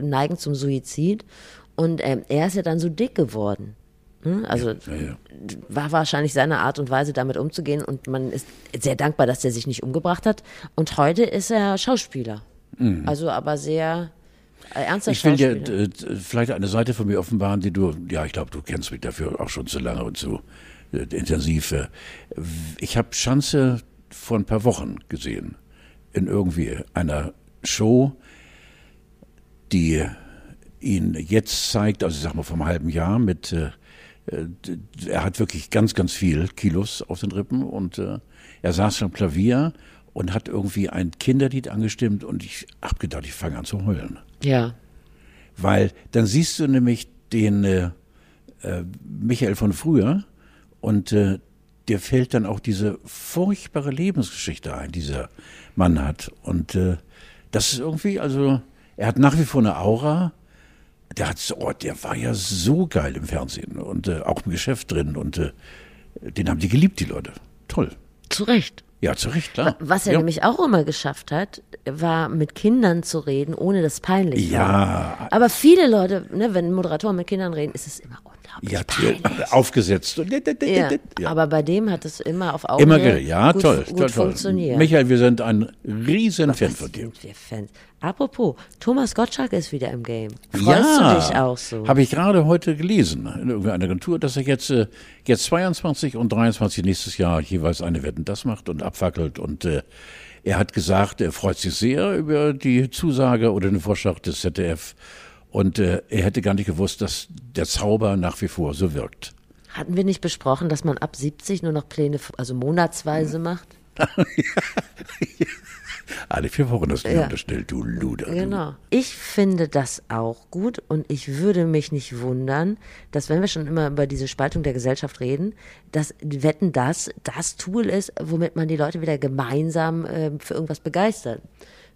neigen zum Suizid. Und ähm, er ist ja dann so dick geworden. Hm? Also ja. war wahrscheinlich seine Art und Weise, damit umzugehen. Und man ist sehr dankbar, dass er sich nicht umgebracht hat. Und heute ist er Schauspieler. Also aber sehr äh, ernster Mhm. Ich will dir äh, vielleicht eine Seite von mir offenbaren, die du, ja, ich glaube, du kennst mich dafür auch schon zu lange und zu äh, intensiv. Äh, Ich habe Schanze vor ein paar Wochen gesehen in irgendwie einer Show, die ihn jetzt zeigt, also ich sag mal vom halben Jahr mit, er hat wirklich ganz, ganz viel Kilos auf den Rippen und er saß am Klavier und hat irgendwie ein Kinderlied angestimmt und ich hab gedacht, ich fange an zu heulen. ja. Weil dann siehst du nämlich den äh, äh, Michael von früher und äh, dir fällt dann auch diese furchtbare Lebensgeschichte ein, die dieser Mann hat. Und äh, das ist irgendwie, also er hat nach wie vor eine Aura. Der hat so, oh, der war ja so geil im Fernsehen und äh, auch im Geschäft drin und äh, den haben die geliebt, die Leute. Toll. Zu Recht. Ja, zu Recht, klar. Was er ja. nämlich auch immer geschafft hat, war mit Kindern zu reden, ohne das peinlich war. Ja, Aber viele Leute, ne, wenn Moderatoren mit Kindern reden, ist es immer unglaublich ja, peinlich. aufgesetzt. Ja, Ja. aber bei dem hat es immer auf Augenhöhe Immer. Ja, gut, toll, gut toll, toll. funktioniert. Michael, wir sind ein riesen Fan von dir. wir Fans? Apropos, Thomas Gottschalk ist wieder im Game. Freust du dich auch so? Habe ich gerade heute gelesen in irgendeiner Agentur, dass er jetzt, äh, jetzt 22 und 23 nächstes Jahr jeweils eine Wetten das macht und abfackelt. Und äh, er hat gesagt, er freut sich sehr über die Zusage oder den Vorschlag des ZDF. Und äh, er hätte gar nicht gewusst, dass der Zauber nach wie vor so wirkt. Hatten wir nicht besprochen, dass man ab 70 nur noch Pläne, also monatsweise macht? Alle vier Wochen hast du Ja. unterstellt, du Luder. du. Genau. Ich finde das auch gut und ich würde mich nicht wundern, dass wenn wir schon immer über diese Spaltung der Gesellschaft reden, dass Wetten das das Tool ist, womit man die Leute wieder gemeinsam äh, für irgendwas begeistert.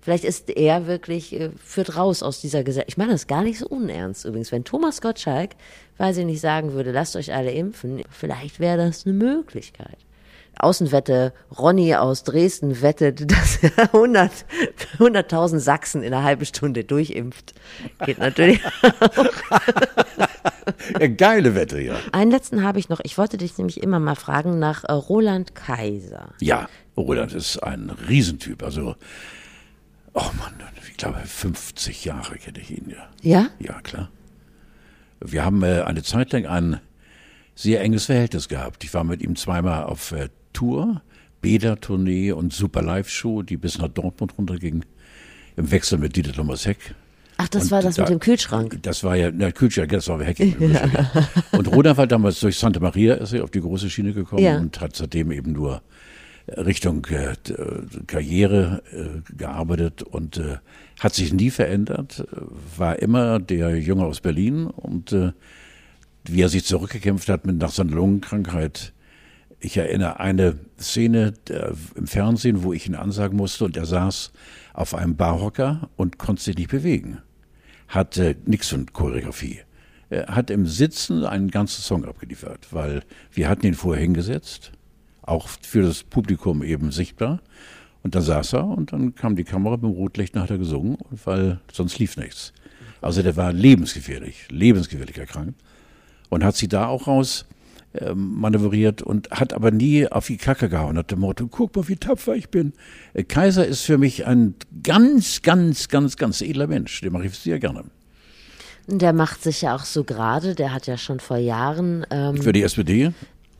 Vielleicht ist er wirklich, äh, führt raus aus dieser Gesellschaft. Ich meine das gar nicht so unernst übrigens. Wenn Thomas Gottschalk, weiß ich nicht, sagen würde, lasst euch alle impfen, vielleicht wäre das eine Möglichkeit. Außenwette, Ronny aus Dresden wettet, dass er 100 100.000 Sachsen in einer halben Stunde durchimpft. Geht natürlich. Ja, geile Wette, ja. Einen letzten habe ich noch. Ich wollte dich nämlich immer mal fragen nach äh, Roland Kaiser. Ja, Roland ist ein Riesentyp. Also, oh Mann, ich glaube, 50 Jahre kenne ich ihn ja. Ja? Ja, klar. Wir haben äh, eine Zeit lang ein sehr enges Verhältnis gehabt. Ich war mit ihm zweimal auf äh, Tour, Bäder-Tournee und Super Live-Show, die bis nach Dortmund runterging, im Wechsel mit Dieter Thomas Heck. Ach, das Und war das da- mit dem Kühlschrank. Das war ja, na, Kühlschrank, das war Heck. Und Roland war damals durch Santa Maria ist er auf die große Schiene gekommen Ja. und hat seitdem eben nur Richtung äh, äh, Karriere äh, gearbeitet und äh, hat sich nie verändert, äh, war immer der Junge aus Berlin und äh, wie er sich zurückgekämpft hat mit nach seiner Lungenkrankheit. Ich erinnere eine Szene äh, im Fernsehen, wo ich ihn ansagen musste und er saß auf einem Barhocker und konnte sich nicht bewegen. Hatte nichts von Choreografie. Er hat im Sitzen einen ganzen Song abgeliefert, weil wir hatten ihn vorher hingesetzt, auch für das Publikum eben sichtbar. Und dann saß er und dann kam die Kamera mit dem Rotlicht und hat er gesungen, weil sonst lief nichts. Also der war lebensgefährlich, lebensgefährlich erkrankt und hat sie da auch raus äh, manövriert und hat aber nie auf die Kacke gehauen, hat dem Motto, guck mal, wie tapfer ich bin. Äh, Kaiser ist für mich ein ganz, ganz, ganz, ganz edler Mensch, den mache ich sehr gerne. Der macht sich ja auch so gerade. Der hat ja schon vor Jahren. Ähm, Für die SPD?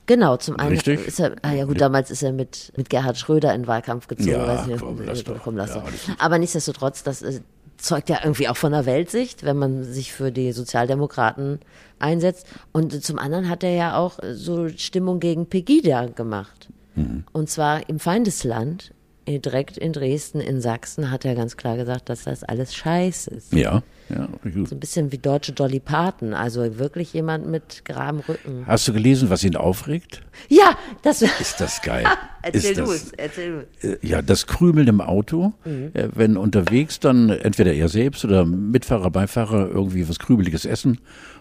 Genau, zum einen Richtig. ist er, ah ja gut, damals ist er mit, mit Gerhard Schröder in Wahlkampf gezogen. Ja, weiß nicht, komm, lass doch. komm, lass Ja, doch. Aber nichtsdestotrotz, das äh, zeugt ja irgendwie auch von der Weltsicht, wenn man sich für die Sozialdemokraten einsetzt. Und zum anderen hat er ja auch äh, so Stimmung gegen Pegida gemacht. Mhm. Und zwar im Feindesland, äh, direkt in Dresden, in Sachsen, hat er ganz klar gesagt, dass das alles scheiße ist. Ja, ja, gut. So ein bisschen wie deutsche Dolly Parton, also wirklich jemand mit geradem Rücken. Hast du gelesen, was ihn aufregt? Ja, das Ist das geil? erzähl du es, erzähl du Äh, Ja, das Krümeln im Auto, äh, wenn unterwegs dann entweder er selbst oder Mitfahrer, Beifahrer irgendwie was Krümeliges essen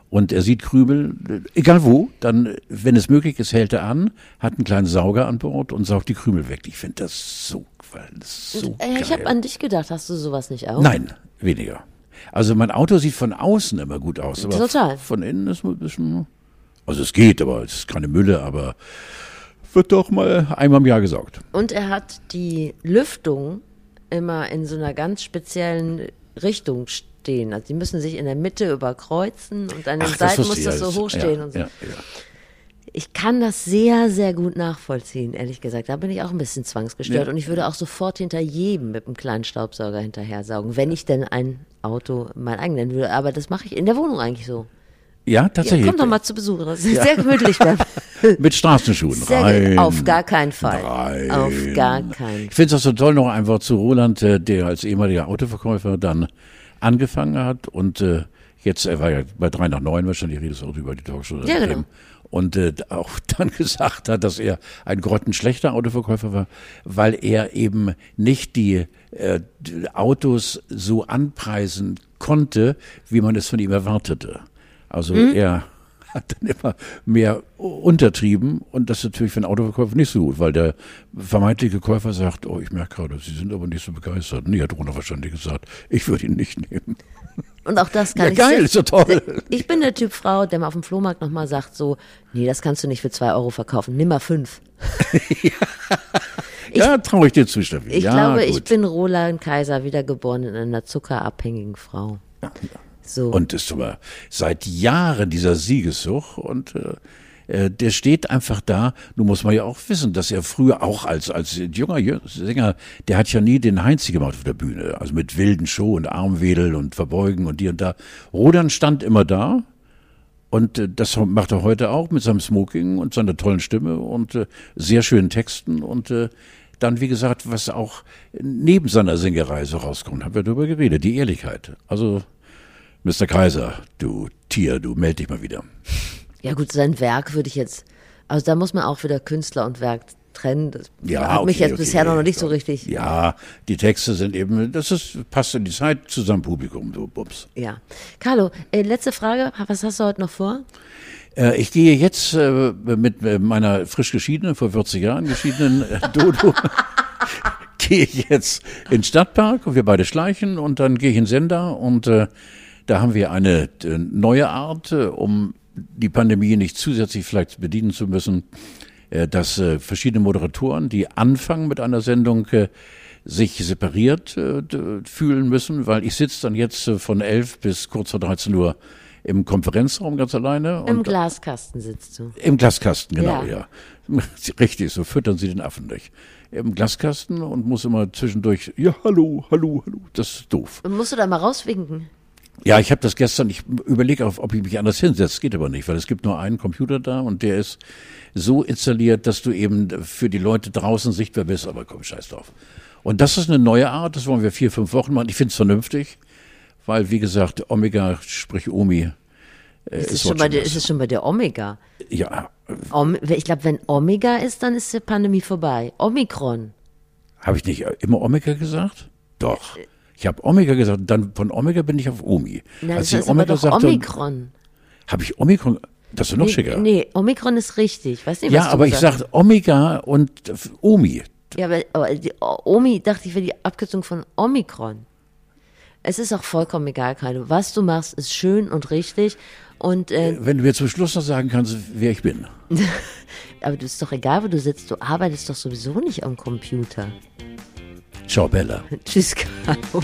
und er sieht Krümel, äh, egal wo, dann, wenn es möglich ist, hält er an, hat einen kleinen Sauger an Bord und saugt die Krümel weg. Ich finde das so, das so Ich geil. habe an dich gedacht, hast du sowas nicht auch? Nein, weniger. Also mein Auto sieht von außen immer gut aus, aber Total. von innen ist ein bisschen, also es geht, aber es ist keine Mülle, aber wird doch mal einmal im Jahr gesaugt. Und er hat die Lüftung immer in so einer ganz speziellen Richtung stehen. Also die müssen sich in der Mitte überkreuzen und an den Ach, Seiten muss das so hochstehen ja, und so. Ja, ja. Ich kann das sehr, sehr gut nachvollziehen, ehrlich gesagt. Da bin ich auch ein bisschen zwangsgestört Ja. und ich würde auch sofort hinter jedem mit einem kleinen Staubsauger hinterher saugen, wenn ich denn ein Auto mein eigen nennen würde. Aber das mache ich in der Wohnung eigentlich so. Ja, Ja, tatsächlich. komm doch mal zu Besuch. Das ist sehr gemütlich. Mit Straßenschuhen Sehr rein. auf gar keinen Fall. Rein. Auf gar keinen Ich finde es auch so toll noch einfach zu Roland, äh, der als ehemaliger Autoverkäufer dann angefangen hat und äh, jetzt, er war ja bei drei nach neun wahrscheinlich, redest auch über die Talkshow. Ja, genau. Themen. Und äh, auch dann gesagt hat, dass er ein grottenschlechter Autoverkäufer war, weil er eben nicht die, äh, die Autos so anpreisen konnte, wie man es von ihm erwartete. Also er hat dann immer mehr untertrieben und das ist natürlich für einen Autoverkäufer nicht so gut, weil der vermeintliche Käufer sagt, oh, ich merke gerade, Sie sind aber nicht so begeistert. Nee, hat Rona wahrscheinlich gesagt, ich würde ihn nicht nehmen. Und auch das kann Ja, ich geil, ist so toll. Ich bin der Typ Frau, der mal auf dem Flohmarkt nochmal sagt so, nee, das kannst du nicht für zwei Euro verkaufen, nimm mal fünf. ja, traue ich dir zu, Steffi. Ich ja, glaube, ich gut. bin Roland Kaiser, wiedergeboren in einer zuckerabhängigen Frau. So. Und ist aber seit Jahren dieser Siegessuch und äh, der steht einfach da. Nun muss man ja auch wissen, dass er früher auch als, als junger Sänger, der hat ja nie den Heinzi gemacht auf der Bühne. Also mit wilden Show und Armwedel und Verbeugen und die und da. Rodan stand immer da. Und äh, das macht er heute auch mit seinem Smoking und seiner tollen Stimme und äh, sehr schönen Texten und äh, dann, wie gesagt, was auch neben seiner Singerei so rauskommt, haben wir darüber geredet, die Ehrlichkeit. Also, Mr. Kaiser, du Tier, du meld dich mal wieder. Ja gut, sein Werk würde ich jetzt, also da muss man auch wieder Künstler und Werk trennen. Das Ja, hat mich okay, jetzt okay. bisher noch nicht so richtig. Ja, die Texte sind eben, das ist, passt in die Zeit zu seinem Publikum, so Bums. Ja. Carlo, äh, letzte Frage. Was hast du heute noch vor? Äh, ich gehe jetzt äh, mit äh, meiner frisch geschiedenen, vor 40 Jahren geschiedenen Dodo, gehe ich jetzt in den Stadtpark und wir beide schleichen und dann gehe ich in den Sender und da haben wir eine neue Art, um die Pandemie nicht zusätzlich vielleicht bedienen zu müssen, äh, dass äh, verschiedene Moderatoren, die anfangen mit einer Sendung, äh, sich separiert fühlen müssen, weil ich sitze dann jetzt von 11 bis kurz vor 13 Uhr im Konferenzraum ganz alleine. Im Glaskasten sitzt du. im Glaskasten, genau, Ja. ja. Richtig, so füttern sie den Affen nicht. Im Glaskasten und muss immer zwischendurch, ja, hallo, hallo, hallo. Das ist doof. Und musst du da mal rauswinken? Ja, ich habe das gestern, ich überlege, auf, ob ich mich anders hinsetze. Geht aber nicht, weil es gibt nur einen Computer da und der ist so installiert, dass du eben für die Leute draußen sichtbar bist. Aber komm, scheiß drauf. Und das ist eine neue Art, das wollen wir vier, fünf Wochen machen. Ich finde es vernünftig, weil, wie gesagt, Omega, sprich Omi, äh, Ist es, ist schon bei watching der, ist es schon bei der Omega? Ja, Om, ich glaube, wenn Omega ist, dann ist die Pandemie vorbei. Omikron. Habe ich nicht immer Omega gesagt? Doch. Ich habe Omega gesagt, dann von Omega bin ich auf Omi. Nein, Als das ich Omega sagte, Omikron. habe ich Omikron, das ist noch Nee, schicker. nee, Omikron ist richtig. Weiß nicht, ja, was du aber ich sage Omega und äh, Omi. Ja, aber, aber die Omi dachte ich wäre die Abkürzung von Omikron. Es ist auch vollkommen egal, Carlo. Was du machst, ist schön und richtig. Und äh, Wenn du mir zum Schluss noch sagen kannst, wer ich bin. aber du ist doch egal, wo du sitzt. Du arbeitest doch sowieso nicht am Computer. Ciao Bella. Tschüss Caro.